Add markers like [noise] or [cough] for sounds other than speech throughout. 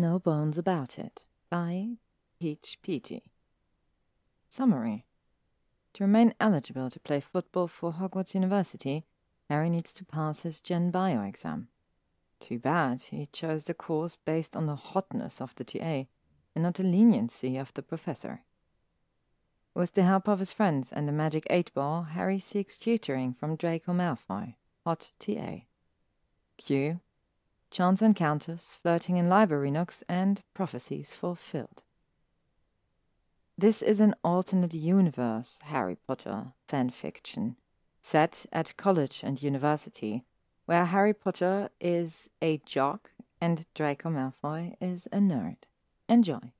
No Bones About It by peachpety. Summary To remain eligible to play football for Hogwarts University, Harry needs to pass his Gen Bio exam. Too bad he chose the course based on the hotness of the TA and not the leniency of the professor. With the help of his friends and the magic eight ball, Harry seeks tutoring from Draco Malfoy, hot TA. Q. Chance encounters, flirting in library nooks, and prophecies fulfilled. This is an alternate universe Harry Potter fan fiction, set at college and university, where Harry Potter is a jock and Draco Malfoy is a nerd. Enjoy.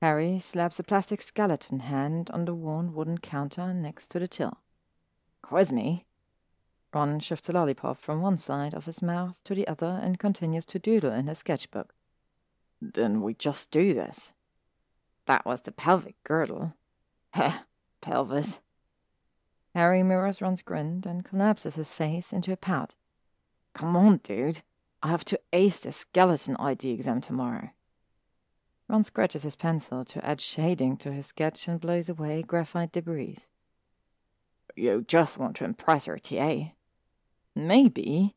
Harry slaps a plastic skeleton hand on the worn wooden counter next to the till. Quiz me. Ron shifts a lollipop from one side of his mouth to the other and continues to doodle in his sketchbook. Didn't we just do this? That was the pelvic girdle. Heh, pelvis. Harry mirrors Ron's grin and collapses his face into a pout. Come on, dude. I have to ace the skeleton ID exam tomorrow. Ron scratches his pencil to add shading to his sketch and blows away graphite debris. You just want to impress her, TA. Maybe,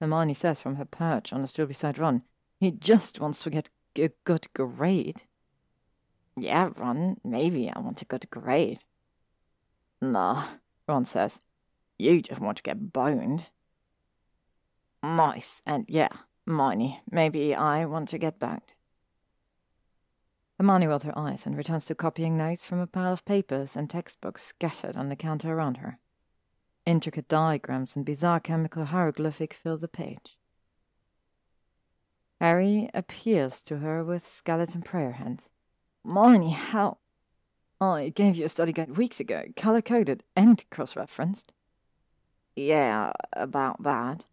Hermione says from her perch on the stool beside Ron. He just wants to get a good grade. Yeah, Ron, maybe I want a good grade. Nah, Ron says. You just want to get boned. Nice, and yeah, Hermione, maybe I want to get boned. Hermione rolls her eyes and returns to copying notes from a pile of papers and textbooks scattered on the counter around her. Intricate diagrams and bizarre chemical hieroglyphic fill the page. Harry appeals to her with skeleton prayer hands. Hermione, how? I gave you a study guide weeks ago, color coded and cross referenced. Yeah, about that.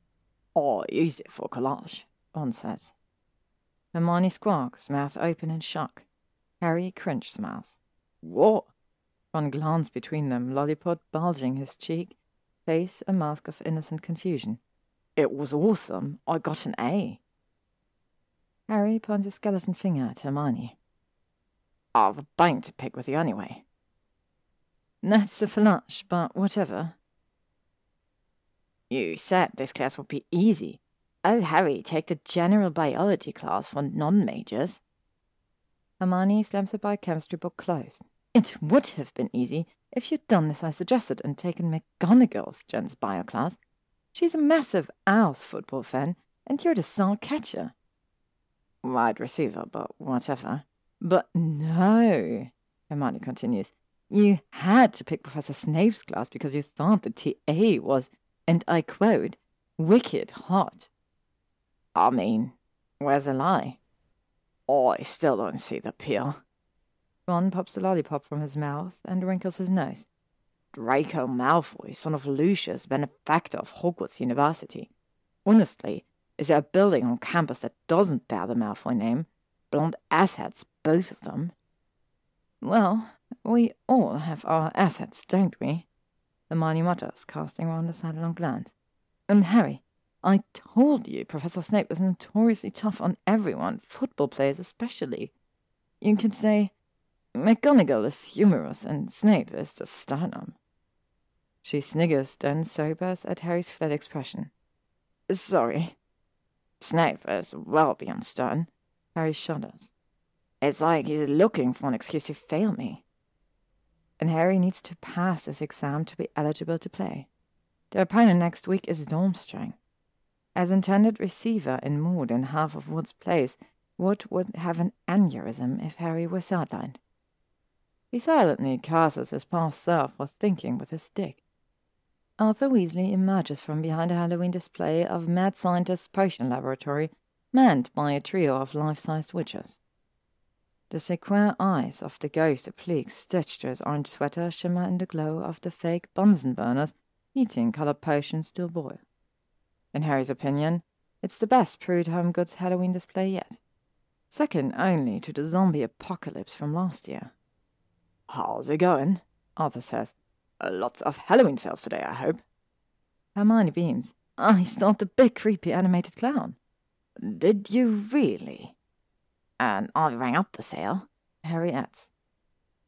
I use it for collage, Ron says. Hermione squawks, mouth open in shock. Harry cringe smiles. What? Ron glances between them, lollipop bulging his cheek, face a mask of innocent confusion. It was awesome. I got an A. Harry points a skeleton finger at Hermione. I've a bone to pick with you anyway. That's a flush, but whatever. You said this class would be easy. Oh, Harry, take the general biology class for non majors. Hermione slams the biochemistry book closed. It would have been easy if you'd done as I suggested and taken McGonagall's Jen's bio class. She's a massive Owls football fan, and you're the star catcher. Wide receiver, but whatever. But no, Hermione continues. You had to pick Professor Snape's class because you thought the TA was, and I quote, wicked hot. I mean, where's the lie? Oh, I still don't see the appeal. Ron pops a lollipop from his mouth and wrinkles his nose. Draco Malfoy, son of Lucius, benefactor of Hogwarts University. Honestly, is there a building on campus that doesn't bear the Malfoy name? Blonde assheads, both of them. Well, we all have our assets, don't we? Hermione mutters, casting round a sidelong glance. And Harry, I told you Professor Snape was notoriously tough on everyone, football players especially. You could say McGonagall is humorous and Snape is the sternum. She sniggers, then sobers at Harry's flat expression. Sorry. Snape is well beyond stern. Harry shudders. It's like he's looking for an excuse to fail me. And Harry needs to pass this exam to be eligible to play. Their opponent next week is Durmstrang. As intended receiver in more than half of Wood's plays, Wood would have an aneurysm if Harry were sidelined. He silently curses his past self for thinking with his stick. Arthur Weasley emerges from behind a Halloween display of mad scientist's potion laboratory, manned by a trio of life-sized witches. The sequin eyes of the ghost appliques stitched to his orange sweater shimmer in the glow of the fake Bunsen burners, heating colored potions still boil. In Harry's opinion, it's the best Pruitt Home Goods Halloween display yet. Second only to the zombie apocalypse from last year. How's it going? Arthur says. Uh, lots of Halloween sales today, I hope. Hermione beams. I start the big creepy animated clown. Did you really? And I rang up the sale, Harry adds.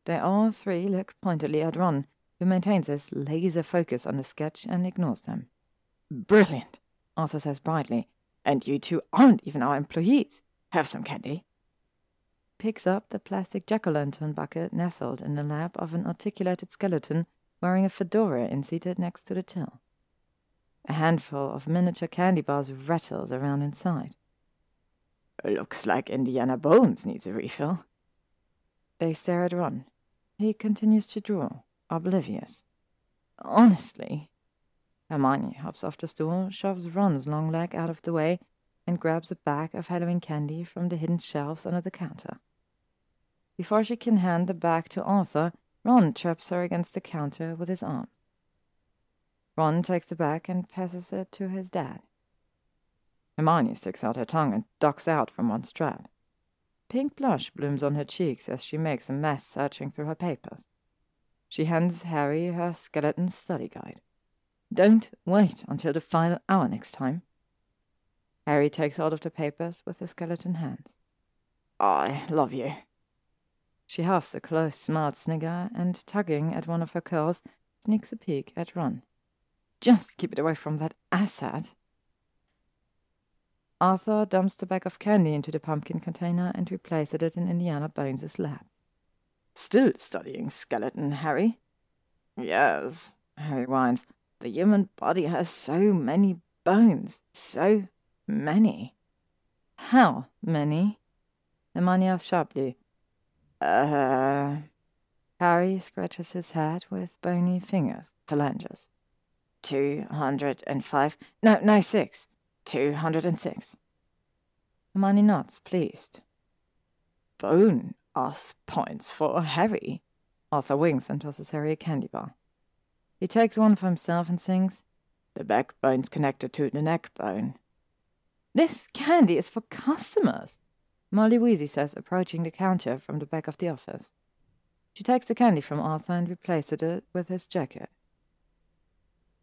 They all three look pointedly at Ron, who maintains his laser focus on the sketch and ignores them. Brilliant, Arthur says brightly. And you two aren't even our employees. Have some candy. Picks up the plastic jack o' lantern bucket nestled in the lap of an articulated skeleton wearing a fedora and seated next to the till. A handful of miniature candy bars rattles around inside. Looks like Indiana Bones needs a refill. They stare at Ron. He continues to draw, oblivious. Honestly. Hermione hops off the stool, shoves Ron's long leg out of the way, and grabs a bag of Halloween candy from the hidden shelves under the counter. Before she can hand the bag to Arthur, Ron traps her against the counter with his arm. Ron takes the bag and passes it to his dad. Hermione sticks out her tongue and ducks out from one strap. Pink blush blooms on her cheeks as she makes a mess searching through her papers. She hands Harry her skeleton study guide. Don't wait until the final hour next time. Harry takes hold of the papers with his skeleton hands. I love you. She huffs a close, smart snigger and, tugging at one of her curls, sneaks a peek at Ron. Just keep it away from that asshat. Arthur dumps the bag of candy into the pumpkin container and replaces it in Indiana Bones's lap. Still studying skeleton, Harry? Yes, Harry whines. The human body has so many bones. So many. How many? Hermione asks sharply. Uh. Harry scratches his head with bony fingers, phalanges. Two hundred and five. No, no, six. Two hundred and six. Hermione nods, pleased. Bone us points for Harry. Arthur winks and tosses Harry a candy bar. He takes one for himself and sings, The backbone's connected to the neck bone. This candy is for customers, Molly Weasley says, approaching the counter from the back of the office. She takes the candy from Arthur and replaces it with his jacket.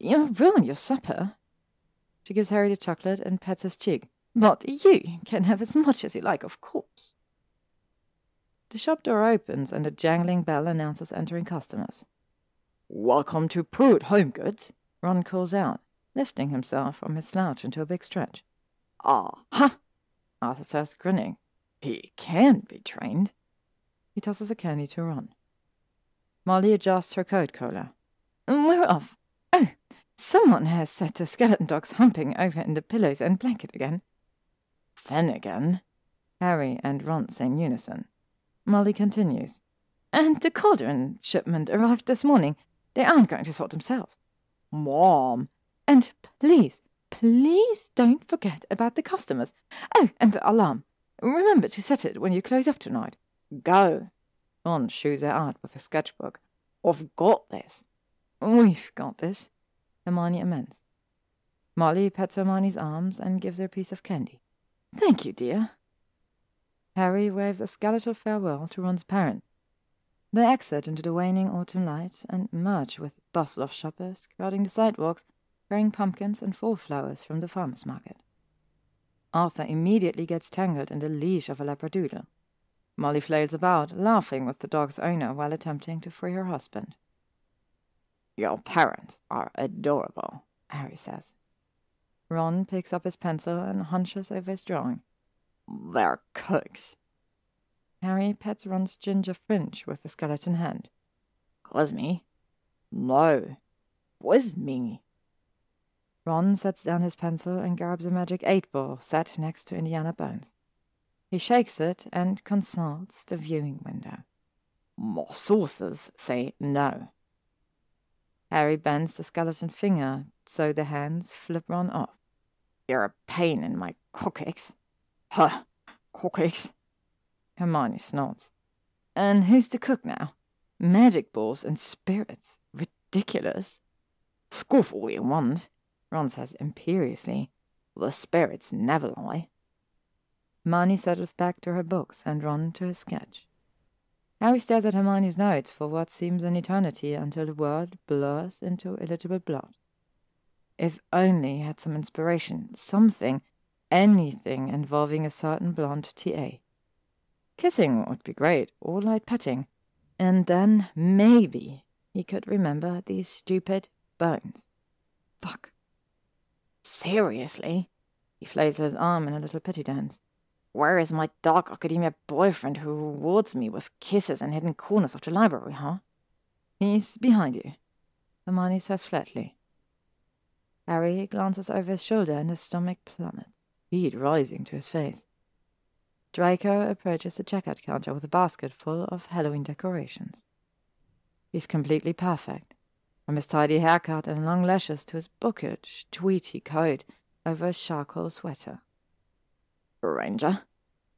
You'll ruin your supper. She gives Harry the chocolate and pats his cheek. But you can have as much as you like, of course. The shop door opens and a jangling bell announces entering customers. Welcome to Pruitt Home Goods, Ron calls out, lifting himself from his slouch into a big stretch. Ah, ha! Arthur says, grinning. He can be trained. He tosses a candy to Ron. Molly adjusts her coat collar. Mm, we're off. Oh, someone has set the skeleton dogs humping over in the pillows and blanket again. Finnegan, Harry and Ron say in unison. Molly continues. And the cauldron shipment arrived this morning. They aren't going to sort themselves. Mom. And please, please don't forget about the customers. Oh, and the alarm. Remember to set it when you close up tonight. Go. Ron shoes her out with a sketchbook. I've got this. We've got this. Hermione amends. Molly pets Hermione's arms and gives her a piece of candy. Thank you, dear. Harry waves a skeletal farewell to Ron's parent. They exit into the waning autumn light and merge with bustle of shoppers crowding the sidewalks, carrying pumpkins and fall flowers from the farmer's market. Arthur immediately gets tangled in the leash of a labradoodle. Molly flails about, laughing with the dog's owner while attempting to free her husband. Your parents are adorable, Harry says. Ron picks up his pencil and hunches over his drawing. They're cooks. Harry pets Ron's ginger fringe with the skeleton hand. Cosme? No. Was me. Ron sets down his pencil and grabs a magic eight ball set next to Indiana Bones. He shakes it and consults the viewing window. More sources say no. Harry bends the skeleton finger so the hands flip Ron off. You're a pain in my coccyx. Huh, coccyx. Hermione snorts. And who's the cook now? Magic balls and spirits. Ridiculous. Scoff all you want, Ron says imperiously. The spirits never lie. Hermione settles back to her books and Ron to his sketch. Harry stares at Hermione's notes for what seems an eternity until the word blurs into illegible blot. If only he had some inspiration, something, anything involving a certain blonde TA. Kissing would be great, or light petting, and then maybe he could remember these stupid bones. Fuck. Seriously? He flails his arm in a little pity dance. Where is my dark academia boyfriend who rewards me with kisses in hidden corners of the library, huh? He's behind you, Hermione says flatly. Harry glances over his shoulder and his stomach plummets, heat rising to his face. Draco approaches the checkout counter with a basket full of Halloween decorations. He's completely perfect, from his tidy haircut and long lashes to his bookish, tweety coat over a charcoal sweater. Granger,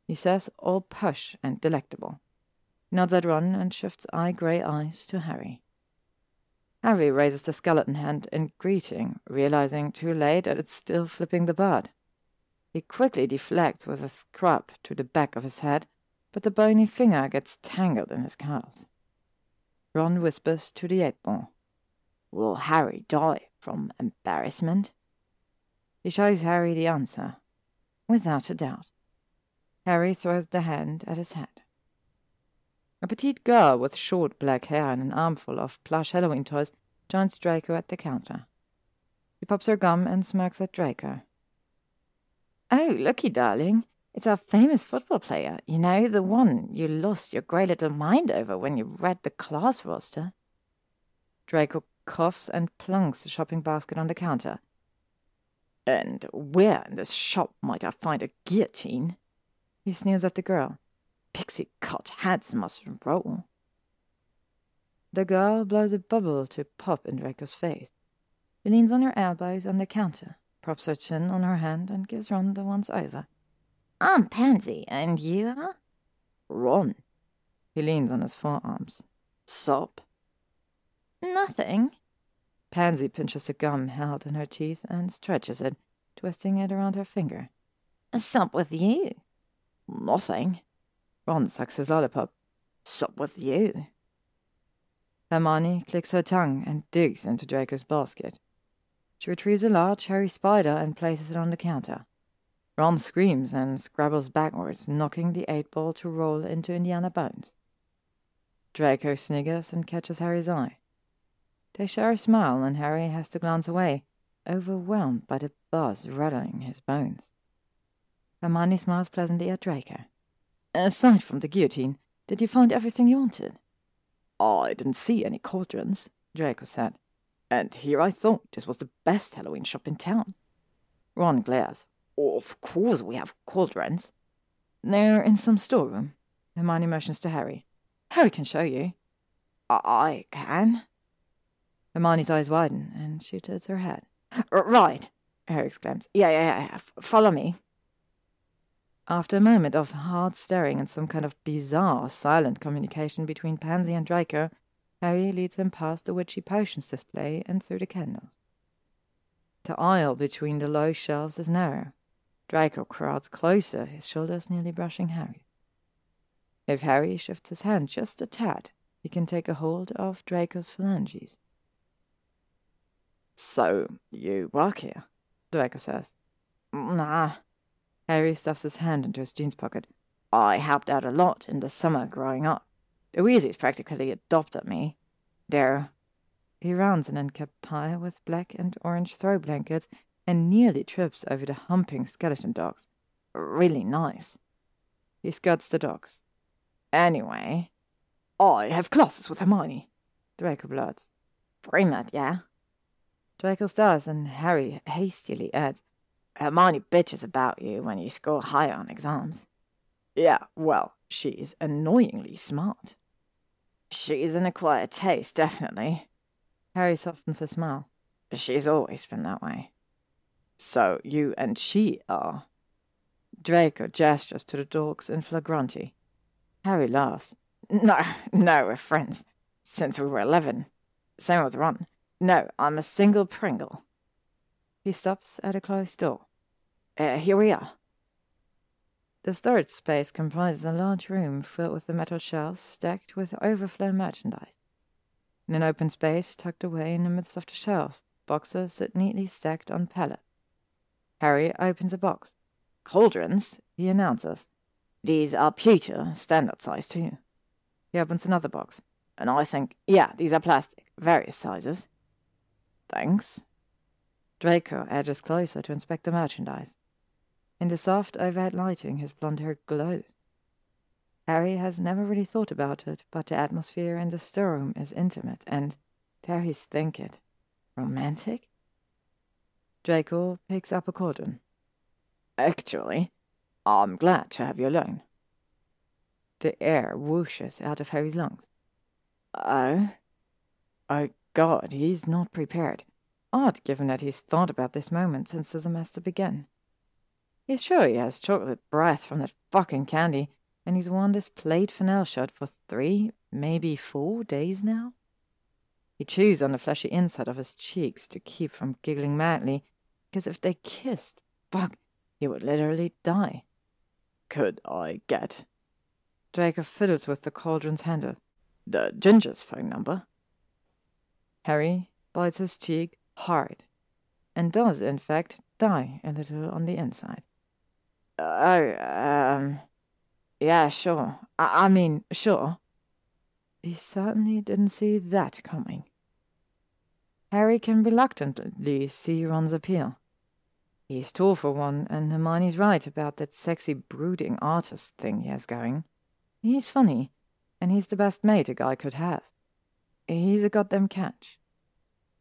he says, all push and delectable. Nods at Ron and shifts eye grey eyes to Harry. Harry raises the skeleton hand in greeting, realizing too late that it's still flipping the bird. He quickly deflects with a scrub to the back of his head, but the bony finger gets tangled in his curls. Ron whispers to the eight ball. Will Harry die from embarrassment? He shows Harry the answer, without a doubt. Harry throws the hand at his head. A petite girl with short black hair and an armful of plush Halloween toys joins Draco at the counter. She pops her gum and smirks at Draco. Oh, looky, darling. It's our famous football player. You know, the one you lost your grey little mind over when you read the class roster. Draco coughs and plunks the shopping basket on the counter. And where in this shop might I find a guillotine? He sneers at the girl. Pixie cut heads must roll. The girl blows a bubble to pop in Draco's face. She leans on her elbows on the counter, props her chin on her hand, and gives Ron the once over. I'm Pansy, and you are? Ron. He leans on his forearms. Sup? Nothing. Pansy pinches the gum held in her teeth and stretches it, twisting it around her finger. Sup with you? Nothing. Ron sucks his lollipop. Sup with you? Hermione clicks her tongue and digs into Draco's basket. She retrieves a large, hairy spider and places it on the counter. Ron screams and scrabbles backwards, knocking the eight ball to roll into Indiana Bones. Draco sniggers and catches Harry's eye. They share a smile, and Harry has to glance away, overwhelmed by the buzz rattling his bones. Hermione smiles pleasantly at Draco. Aside from the guillotine, did you find everything you wanted? I didn't see any cauldrons, Draco said. And here I thought this was the best Halloween shop in town. Ron glares. Of course we have cauldrons. They're in some storeroom. Hermione motions to Harry. Harry can show you. I can? Hermione's eyes widen, and she turns her head. Right, Harry exclaims. Yeah, yeah, yeah. Follow me. After a moment of hard staring and some kind of bizarre, silent communication between Pansy and Draco, Harry leads them past the witchy potions display and through the candles. The aisle between the low shelves is narrow. Draco crowds closer, his shoulders nearly brushing Harry. If Harry shifts his hand just a tad, he can take a hold of Draco's phalanges. So, you work here? Draco says. Nah. Harry stuffs his hand into his jeans pocket. I helped out a lot in the summer growing up. Weasleys practically adopted me. There. He rounds an end-capped pile with black and orange throw blankets and nearly trips over the humping skeleton dogs. Really nice. He scuds the dogs. Anyway, I have classes with Hermione. Draco blurts. Fremont, yeah? Draco does, and Harry hastily adds, Hermione bitches about you when you score high on exams. Yeah, well, she's annoyingly smart. She's an acquired taste, definitely. Harry softens a smile. She's always been that way. So you and she are. Draco gestures to the dogs in flagranti. Harry laughs. No, no, we're friends. Since we were eleven. Same with Ron. No, I'm a single Pringle. He stops at a closed door. Uh, here we are. The storage space comprises a large room filled with the metal shelves stacked with overflow merchandise. In an open space tucked away in the midst of the shelf, boxes sit neatly stacked on pallets. Harry opens a box. cauldrons, he announces. These are pewter, standard size too. He opens another box. And I think, yeah, these are plastic, various sizes. Thanks. Draco edges closer to inspect the merchandise. In the soft overhead lighting, his blond hair glows. Harry has never really thought about it, but the atmosphere in the storeroom is intimate and, dare he think it, romantic? Draco picks up a cauldron. Actually, I'm glad to have you alone. The air whooshes out of Harry's lungs. Oh? God, he's not prepared. Odd, given that he's thought about this moment since the semester began. He's sure he has chocolate breath from that fucking candy, and he's worn this plaid flannel shirt for three, maybe four days now. He chews on the fleshy inside of his cheeks to keep from giggling madly, because if they kissed, fuck, he would literally die. Could I get? Draco fiddles with the cauldron's handle. The Ginger's phone number. Harry bites his cheek hard, and does, in fact, die a little on the inside. Oh, um, yeah, sure. I, I mean, sure. He certainly didn't see that coming. Harry can reluctantly see Ron's appeal. He's tall for one, and Hermione's right about that sexy brooding artist thing he has going. He's funny, and he's the best mate a guy could have. He's a goddamn catch.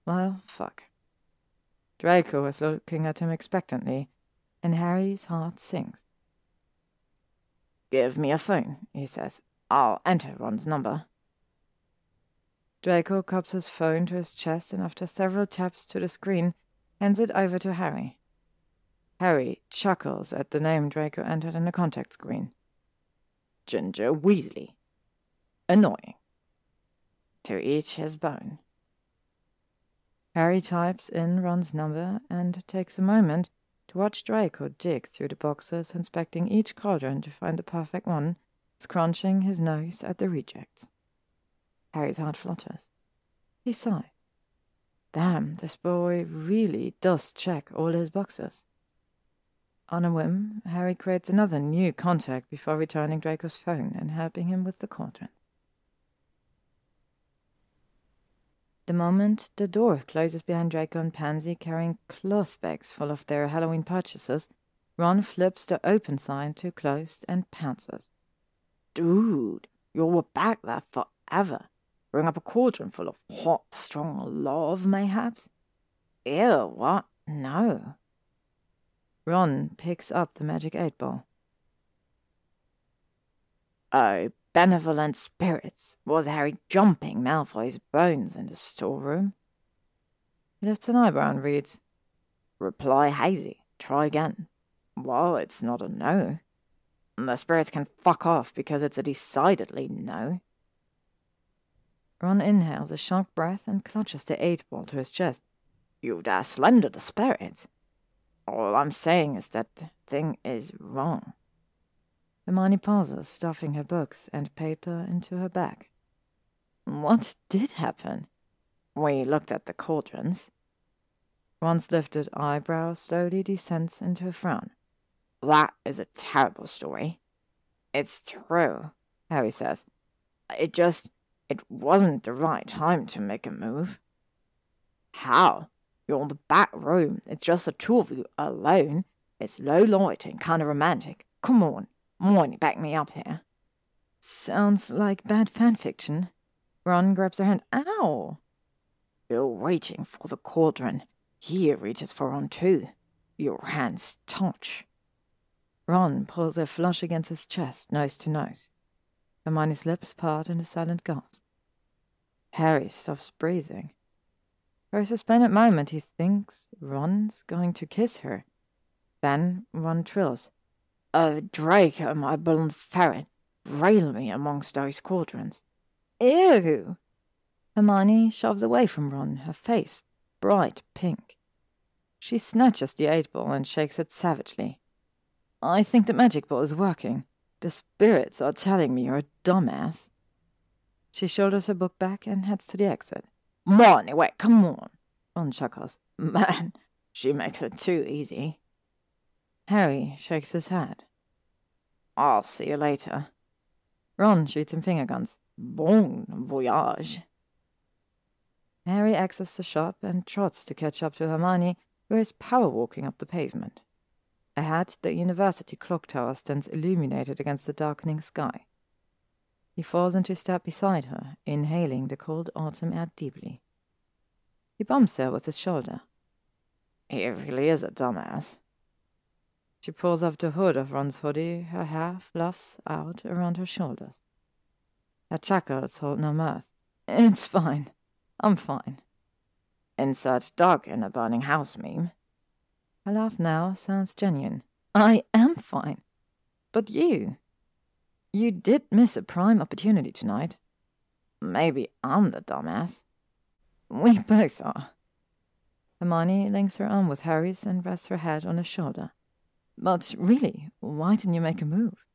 Well, fuck. Draco is looking at him expectantly, and Harry's heart sinks. Give me a phone, he says. I'll enter Ron's number. Draco cups his phone to his chest and after several taps to the screen, hands it over to Harry. Harry chuckles at the name Draco entered in the contact screen. Ginger Weasley. Annoying. To each his bone. Harry types in Ron's number and takes a moment to watch Draco dig through the boxes, inspecting each cauldron to find the perfect one, scrunching his nose at the rejects. Harry's heart flutters. He sighs. Damn, this boy really does check all his boxes. On a whim, Harry creates another new contact before returning Draco's phone and helping him with the cauldron. The moment the door closes behind Draco and Pansy carrying cloth bags full of their Halloween purchases, Ron flips the open sign to closed and pounces. Dude, you're back there forever. Bring up a cauldron full of hot, strong love, mayhaps? Ew, what? No. Ron picks up the magic eight ball. Oh, benevolent spirits, was Harry jumping Malfoy's bones in the storeroom? He lifts an eyebrow and reads, Reply hazy. Try again. Well, it's not a no. The spirits can fuck off because it's a decidedly no. Ron inhales a sharp breath and clutches the eight ball to his chest. You dare slander the spirits. All I'm saying is that the thing is wrong. Hermione pauses, stuffing her books and paper into her bag. What did happen? We looked at the cauldrons. Ron's lifted eyebrow slowly descends into a frown. That is a terrible story. It's true, Harry says. It just, it wasn't the right time to make a move. How? You're in the back room. It's just the two of you alone. It's low light and kind of romantic. Come on, 'Mione, back me up here. Sounds like bad fan fiction. Ron grabs her hand. Ow! You're reaching for the cauldron. He reaches for Ron too. Your hands touch. Ron pulls her flush against his chest, nose to nose. Hermione's lips part in a silent gasp. Harry stops breathing. For a suspended moment, he thinks Ron's going to kiss her. Then Ron trills. A Draco, my blonde ferret, rail me amongst those cauldrons. Ew! Hermione shoves away from Ron, her face bright pink. She snatches the eight ball and shakes it savagely. I think the magic ball is working. The spirits are telling me you're a dumbass. She shoulders her book back and heads to the exit. 'Mione, wait, come on. Ron chuckles. Man, she makes it too easy. Harry shakes his head. I'll see you later. Ron shoots him finger guns. Bon voyage. Harry exits the shop and trots to catch up to Hermione, who is power walking up the pavement. Ahead, the university clock tower stands illuminated against the darkening sky. He falls into step beside her, inhaling the cold autumn air deeply. He bumps her with his shoulder. He really is a dumbass. She pulls up the hood of Ron's hoodie, her hair fluffs out around her shoulders. Her chuckles hold no mirth. It's fine. I'm fine. Insert dog in a burning house meme. Her laugh now sounds genuine. I am fine. But you. You did miss a prime opportunity tonight. Maybe I'm the dumbass. We both are. Hermione links her arm with Harry's and rests her head on his shoulder. But really, why didn't you make a move?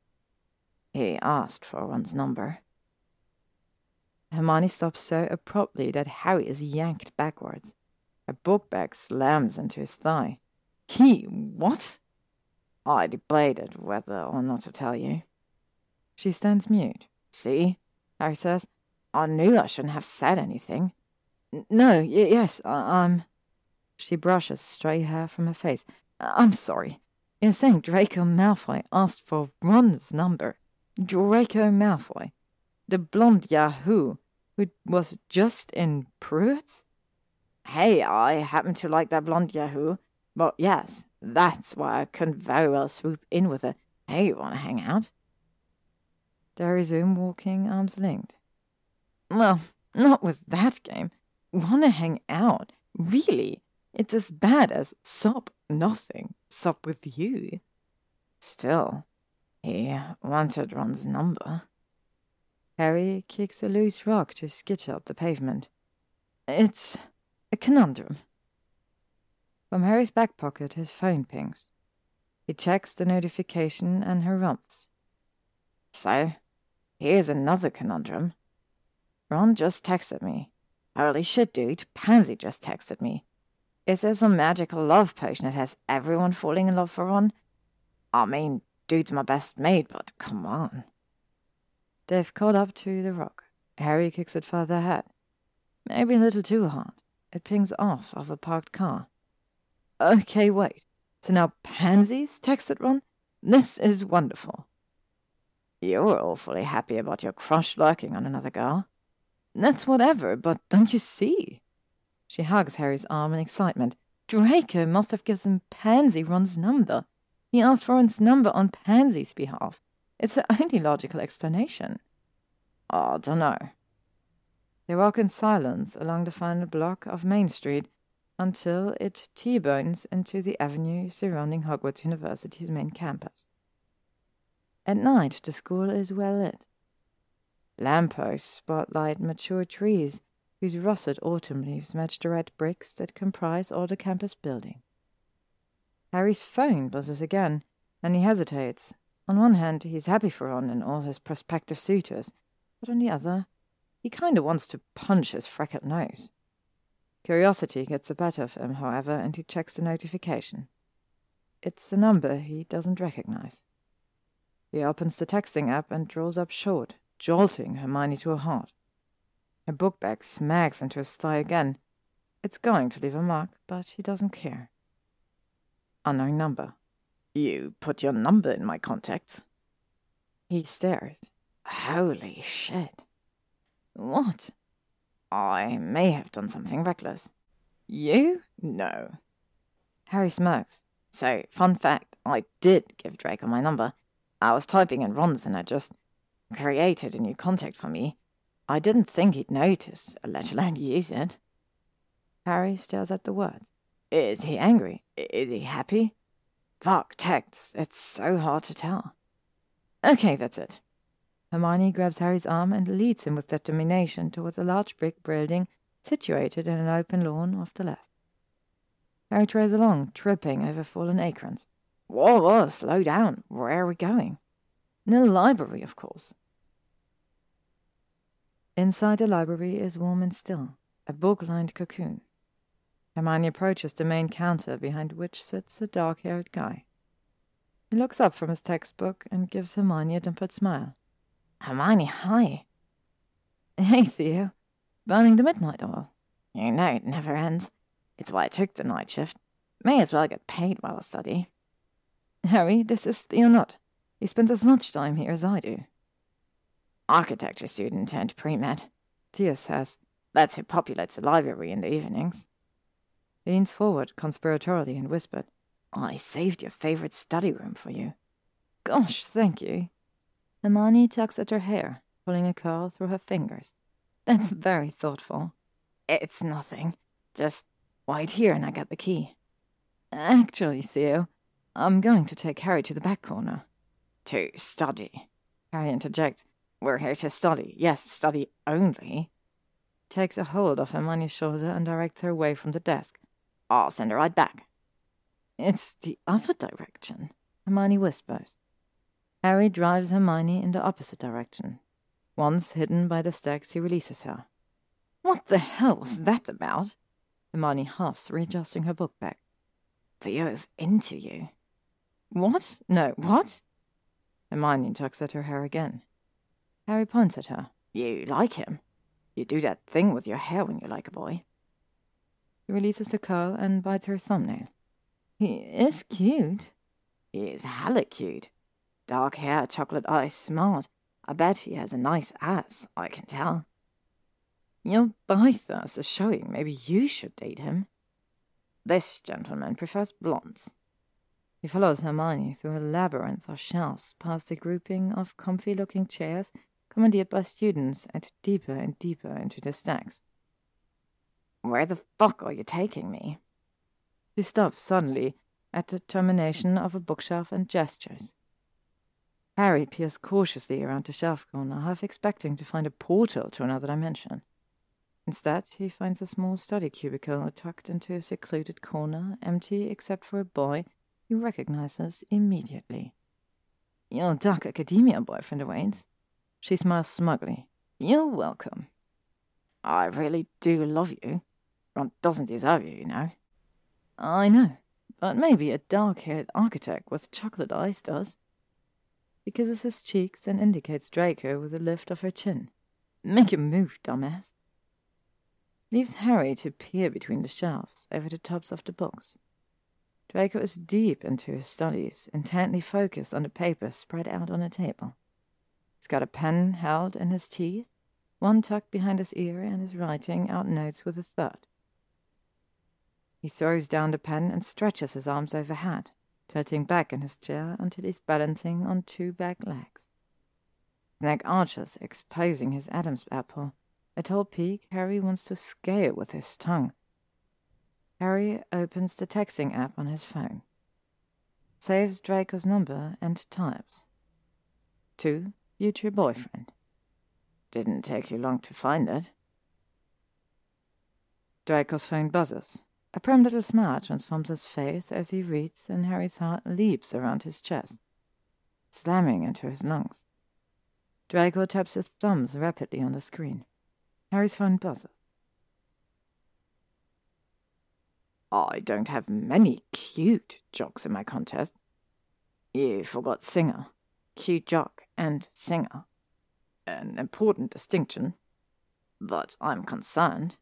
He asked for Ron's number. Hermione stops so abruptly that Harry is yanked backwards. A book bag slams into his thigh. He what? I debated whether or not to tell you. She stands mute. See? Harry says. I knew I shouldn't have said anything. no, y- yes, I- I'm. She brushes stray hair from her face. I'm sorry. You're saying Draco Malfoy asked for Ron's number. Draco Malfoy. The blonde Yahoo who was just in Pruitt's? Hey, I happen to like that blonde Yahoo. But yes, that's why I couldn't very well swoop in with a, hey, you wanna hang out? They resume walking arms linked. Well, not with that game. Wanna hang out? Really? It's as bad as sob nothing, sup with you. Still, he wanted Ron's number. Harry kicks a loose rock to skitter up the pavement. It's a conundrum. From Harry's back pocket, his phone pings. He checks the notification and harumphs. So, here's another conundrum. Ron just texted me. Holy shit, dude, Pansy just texted me. Is there some magical love potion that has everyone falling in love for Ron? I mean, dude's my best mate, but come on. They've caught up to the rock. Harry kicks it further ahead. Maybe a little too hard. It pings off of a parked car. Okay, wait. So now Pansy's texted Ron? This is wonderful. You're awfully happy about your crush lurking on another girl. That's whatever, but don't you see? She hugs Harry's arm in excitement. Draco must have given Pansy Ron's number. He asked for Ron's number on Pansy's behalf. It's the only logical explanation. Ah, I don't know. They walk in silence along the final block of Main Street until it T-bones into the avenue surrounding Hogwarts University's main campus. At night, the school is well lit. Lampposts spotlight mature trees whose russet autumn leaves match the red bricks that comprise all the campus building. Harry's phone buzzes again, and he hesitates. On one hand, he's happy for Ron and all his prospective suitors, but on the other, he kinda wants to punch his freckled nose. Curiosity gets the better of him, however, and he checks the notification. It's a number he doesn't recognize. He opens the texting app and draws up short, jolting Hermione to a halt. Her book bag smacks into his thigh again. It's going to leave a mark, but he doesn't care. Unknown number. You put your number in my contacts. He stares. Holy shit. What? I may have done something reckless. You? No. Harry smirks. So, fun fact, I did give Draco my number. I was typing in Ron's and I just created a new contact for me. I didn't think he'd notice, let alone use it. Harry stares at the words. Is he angry? Is he happy? Fuck, texts. It's so hard to tell. Okay, that's it. Hermione grabs Harry's arm and leads him with determination towards a large brick building situated in an open lawn off the left. Harry trails along, tripping over fallen acorns. Whoa, whoa, slow down. Where are we going? Near the library, of course. Inside the library is warm and still, a book lined cocoon. Hermione approaches the main counter behind which sits a dark haired guy. He looks up from his textbook and gives Hermione a dimpled smile. Hermione, hi. Hey, Theo. Burning the midnight oil. You know it never ends. It's why I took the night shift. May as well get paid while I study. Harry, this is Theo Nott. He spends as much time here as I do. Architecture student turned pre-med, Theo says. That's who populates the library in the evenings. Leans forward conspiratorially and whispered, I saved your favorite study room for you. Gosh, thank you. Hermione tugs at her hair, pulling a curl through her fingers. That's very thoughtful. It's nothing. Just wait here and I get the key. Actually, Theo, I'm going to take Harry to the back corner. To study, Harry interjects. We're here to study. Yes, study only. Takes a hold of Hermione's shoulder and directs her away from the desk. I'll send her right back. It's the other direction, Hermione whispers. Harry drives Hermione in the opposite direction. Once hidden by the stacks, he releases her. What the hell was that about? Hermione huffs, readjusting her book bag. Theo is into you. What? No, what? Hermione tugs at her hair again. Harry points at her. You like him. You do that thing with your hair when you like a boy. He releases the curl and bites her thumbnail. He is cute. He is hella cute. Dark hair, chocolate eyes, smart. I bet he has a nice ass, I can tell. Your biceps are showing. Maybe you should date him. This gentleman prefers blondes. He follows Hermione through a labyrinth of shelves, past a grouping of comfy looking chairs commandeered by students, and deeper and deeper into the stacks. Where the fuck are you taking me? He stops suddenly at the termination of a bookshelf and gestures. Harry peers cautiously around the shelf corner, half expecting to find a portal to another dimension. Instead, he finds a small study cubicle tucked into a secluded corner, empty except for a boy he recognizes immediately. Your dark academia boyfriend awaits. She smiles smugly. You're welcome. I really do love you. Ron doesn't deserve you, you know. I know, but maybe a dark haired architect with chocolate eyes does. She kisses his cheeks and indicates Draco with a lift of her chin. Make a move, dumbass. Leaves Harry to peer between the shelves over the tops of the books. Draco is deep into his studies, intently focused on the papers spread out on a table. He's got a pen held in his teeth, one tucked behind his ear, and is writing out notes with a thud. He throws down the pen and stretches his arms overhead, tilting back in his chair until he's balancing on two back legs. Neck arches, exposing his Adam's apple, a tall peak Harry wants to scale it with his tongue. Harry opens the texting app on his phone, saves Draco's number, and types. To future boyfriend. Didn't take you long to find it. Draco's phone buzzes. A prim little smile transforms his face as he reads, and Harry's heart leaps around his chest, slamming into his lungs. Draco taps his thumbs rapidly on the screen. Harry's phone buzzes. I don't have many cute jocks in my contest. You forgot singer, cute jock, and singer. An important distinction. But I'm concerned.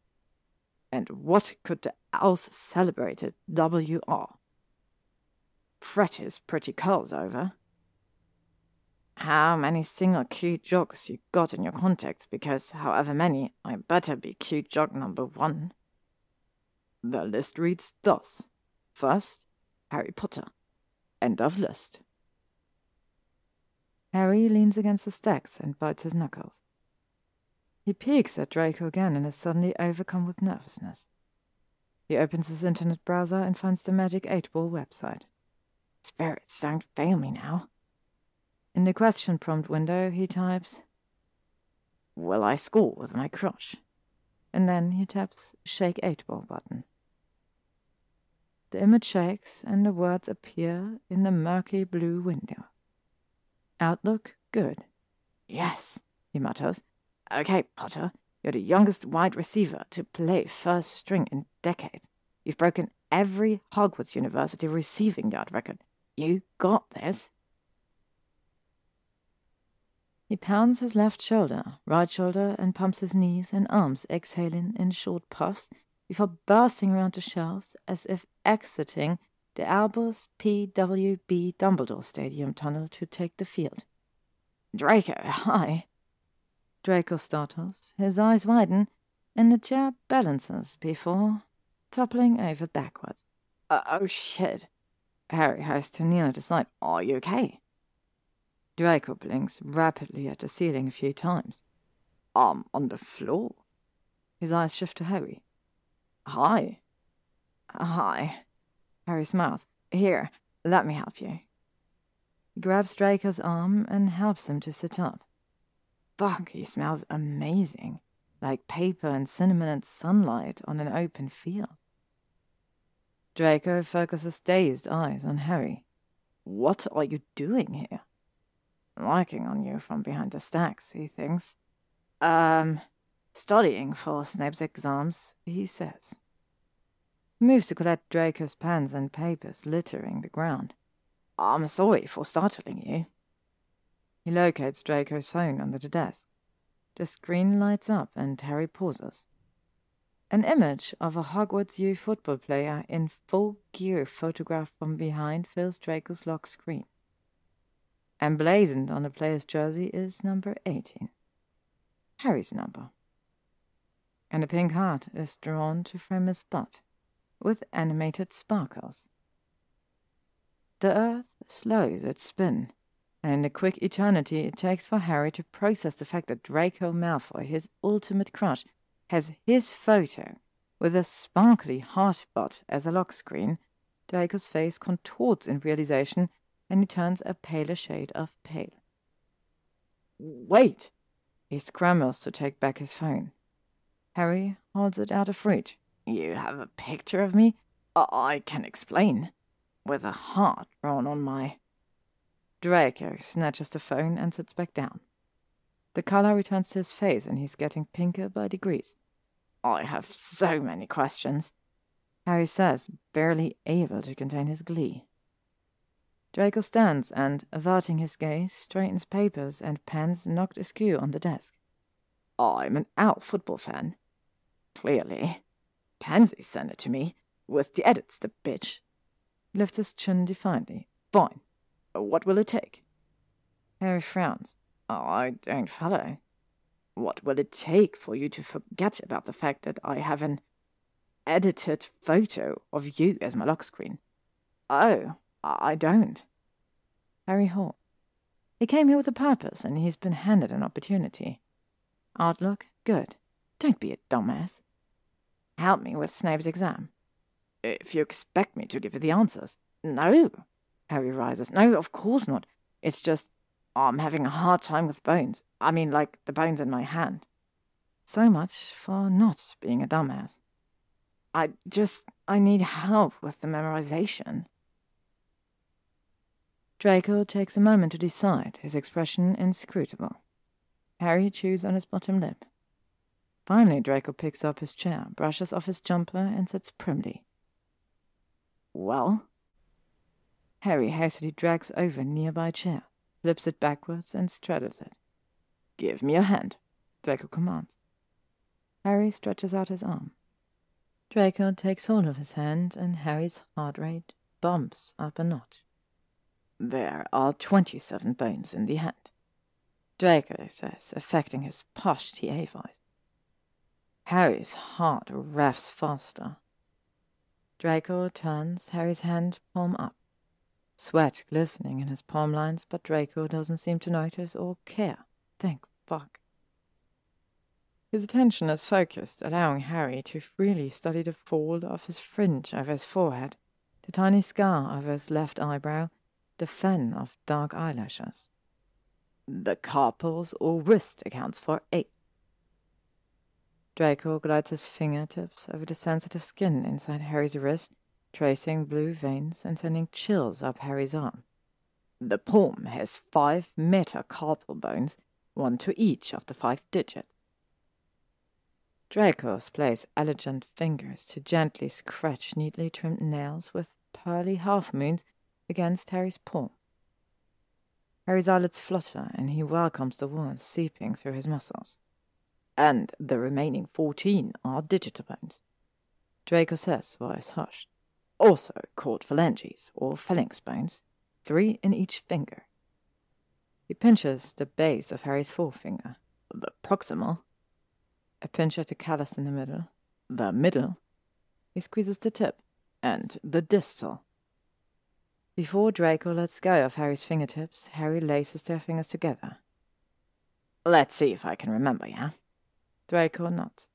And what could the else celebrated WR? Fret his pretty curls over. How many single cute jocks you got in your contacts, because however many, I better be cute jock number one. The list reads thus. First, Harry Potter. End of list. Harry leans against the stacks and bites his knuckles. He peeks at Draco again and is suddenly overcome with nervousness. He opens his internet browser and finds the Magic 8 Ball website. Spirits don't fail me now. In the question prompt window, he types, Will I score with my crush? And then he taps Shake 8 Ball button. The image shakes and the words appear in the murky blue window. Outlook good. Yes, he mutters. Okay, Potter, you're the youngest wide receiver to play first string in decades. You've broken every Hogwarts University receiving yard record. You got this. He pounds his left shoulder, right shoulder, and pumps his knees and arms, exhaling in short puffs before bursting around the shelves as if exiting the Albus P.W.B. Dumbledore Stadium tunnel to take the field. Draco, hi. Draco startles, his eyes widen, and the chair balances before toppling over backwards. Uh, oh shit. Harry has to kneel at his side. Are you okay? Draco blinks rapidly at the ceiling a few times. I'm on the floor. His eyes shift to Harry. Hi. Hi. Harry smiles. Here, let me help you. He grabs Draco's arm and helps him to sit up. Fuck, he smells amazing. Like paper and cinnamon and sunlight on an open field. Draco focuses dazed eyes on Harry. What are you doing here? Working on you from behind the stacks, he thinks. Um, studying for Snape's exams, he says. Moves to collect Draco's pens and papers littering the ground. I'm sorry for startling you. He locates Draco's phone under the desk. The screen lights up and Harry pauses. An image of a Hogwarts U football player in full gear photographed from behind fills Draco's lock screen. Emblazoned on the player's jersey is number 18. Harry's number. And a pink heart is drawn to frame his butt, with animated sparkles. The earth slows its spin, and in the quick eternity it takes for Harry to process the fact that Draco Malfoy, his ultimate crush, has his photo with a sparkly heart as a lock screen, Draco's face contorts in realization and he turns a paler shade of pale. Wait! He scrambles to take back his phone. Harry holds it out of reach. You have a picture of me? I can explain. With a heart drawn on my. Draco snatches the phone and sits back down. The color returns to his face and he's getting pinker by degrees. I have so many questions, Harry says, barely able to contain his glee. Draco stands and, averting his gaze, straightens papers and pens knocked askew on the desk. I'm an owl football fan. Clearly. Pansy sent it to me, with the edits, the bitch. Lifts his chin defiantly. Fine. What will it take? Harry frowns. I don't follow. What will it take for you to forget about the fact that I have an edited photo of you as my lock screen? Oh, I don't. Harry Hall. He came here with a purpose, and he's been handed an opportunity. Outlook, good. Don't be a dumbass. Help me with Snape's exam. If you expect me to give you the answers. No. Harry rises. No, of course not. It's just oh, I'm having a hard time with bones. I mean, like the bones in my hand. So much for not being a dumbass. I just, I need help with the memorization. Draco takes a moment to decide, his expression inscrutable. Harry chews on his bottom lip. Finally, Draco picks up his chair, brushes off his jumper, and sits primly. Well? Harry hastily drags over a nearby chair, flips it backwards, and straddles it. Give me a hand, Draco commands. Harry stretches out his arm. Draco takes hold of his hand, and Harry's heart rate bumps up a notch. There are twenty-seven bones in the hand. Draco says, affecting his posh TA voice. Harry's heart revs faster. Draco turns Harry's hand palm up. Sweat glistening in his palm lines, but Draco doesn't seem to notice or care. Thank fuck. His attention is focused, allowing Harry to freely study the fold of his fringe over his forehead, the tiny scar over his left eyebrow, the fan of dark eyelashes. The carpals or wrist accounts for eight. Draco glides his fingertips over the sensitive skin inside Harry's wrist, tracing blue veins and sending chills up Harry's arm. The palm has five metacarpal bones, one to each of the five digits. Dracos place elegant fingers to gently scratch neatly trimmed nails with pearly half moons against Harry's palm. Harry's eyelids flutter, and he welcomes the warmth seeping through his muscles. And the remaining fourteen are digitobones. Draco says, voice hushed. Also called phalanges or phalanx bones, three in each finger. He pinches the base of Harry's forefinger. The proximal. A pinch at the callus in the middle. The middle. He squeezes the tip. And the distal. Before Draco lets go of Harry's fingertips, Harry laces their fingers together. Let's see if I can remember, yeah? Draco nods.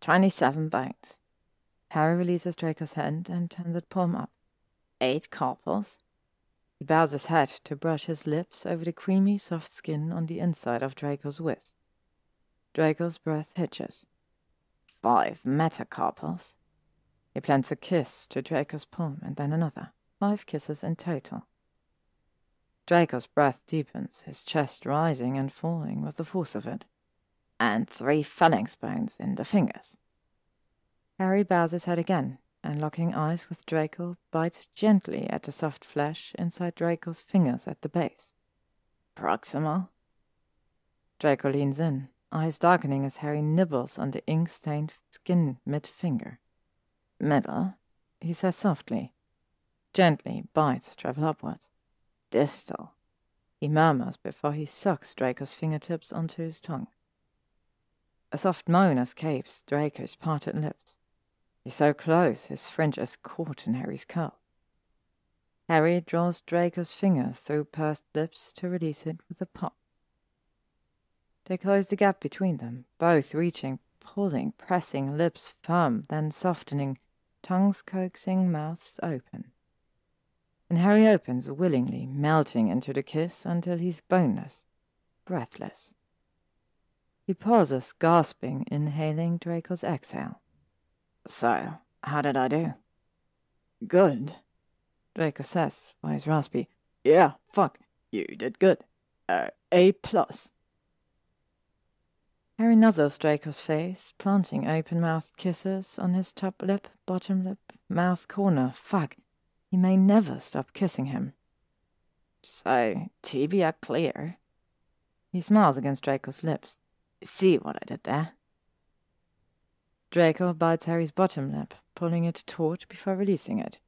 Twenty-seven bones. Harry releases Draco's hand and turns it palm up. Eight carpals. He bows his head to brush his lips over the creamy, soft skin on the inside of Draco's wrist. Draco's breath hitches. Five metacarpals. He plants a kiss to Draco's palm and then another. Five kisses in total. Draco's breath deepens, his chest rising and falling with the force of it. And three phalanx bones in the fingers. Harry bows his head again, and locking eyes with Draco, bites gently at the soft flesh inside Draco's fingers at the base. Proximal. Draco leans in, eyes darkening as Harry nibbles on the ink stained skin mid finger. Middle, he says softly. Gently, bites travel upwards. Distal, he murmurs before he sucks Draco's fingertips onto his tongue. A soft moan escapes Draco's parted lips. He's so close, his fringe is caught in Harry's curl. Harry draws Draco's finger through pursed lips to release it with a pop. They close the gap between them, both reaching, pulling, pressing, lips firm, then softening, tongues coaxing, mouths open. And Harry opens willingly, melting into the kiss until he's boneless, breathless. He pauses, gasping, inhaling Draco's exhale. So, how did I do? Good, Draco says, voice raspy. Yeah, fuck, you did good. Uh, A plus. Harry nuzzles Draco's face, planting open-mouthed kisses on his top lip, bottom lip, mouth corner. Fuck, he may never stop kissing him. So, tibia clear. He smiles against Draco's lips. See what I did there? Draco bites Harry's bottom lip, pulling it taut before releasing it.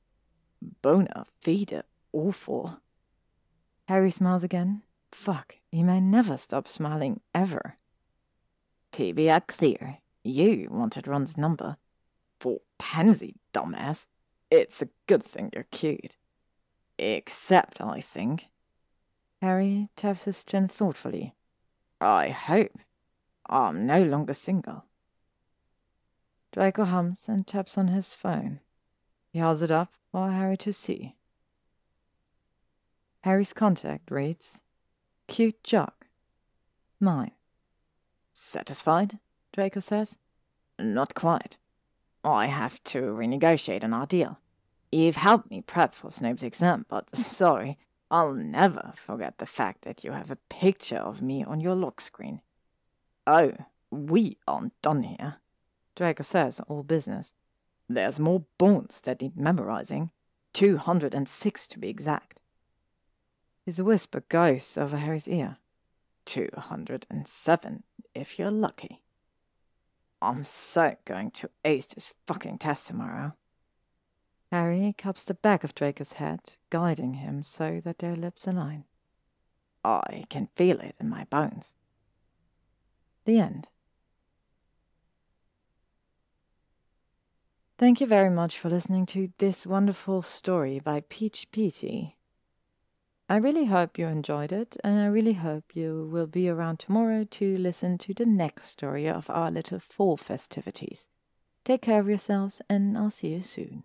Bona fide awful. Harry smiles again. Fuck, he may never stop smiling, ever. Tibia clear. You wanted Ron's number. For Pansy, dumbass. It's a good thing you're cute. Except, I think. Harry taps his chin thoughtfully. I hope. I'm no longer single. Draco hums and taps on his phone. He holds it up for Harry to see. Harry's contact reads, Cute jock. Mine. Satisfied? Draco says. Not quite. I have to renegotiate on our deal. You've helped me prep for Snape's exam, but [laughs] sorry, I'll never forget the fact that you have a picture of me on your lock screen. Oh, we aren't done here. Draco says, all business. There's more bones that need memorizing. Two hundred and six to be exact. His whisper goes over Harry's ear. Two hundred and seven, if you're lucky. I'm so going to ace this fucking test tomorrow. Harry cups the back of Draco's head, guiding him so that their lips align. I can feel it in my bones. The end. Thank you very much for listening to this wonderful story by peachpety. I really hope you enjoyed it, and I really hope you will be around tomorrow to listen to the next story of our little fall festivities. Take care of yourselves, and I'll see you soon.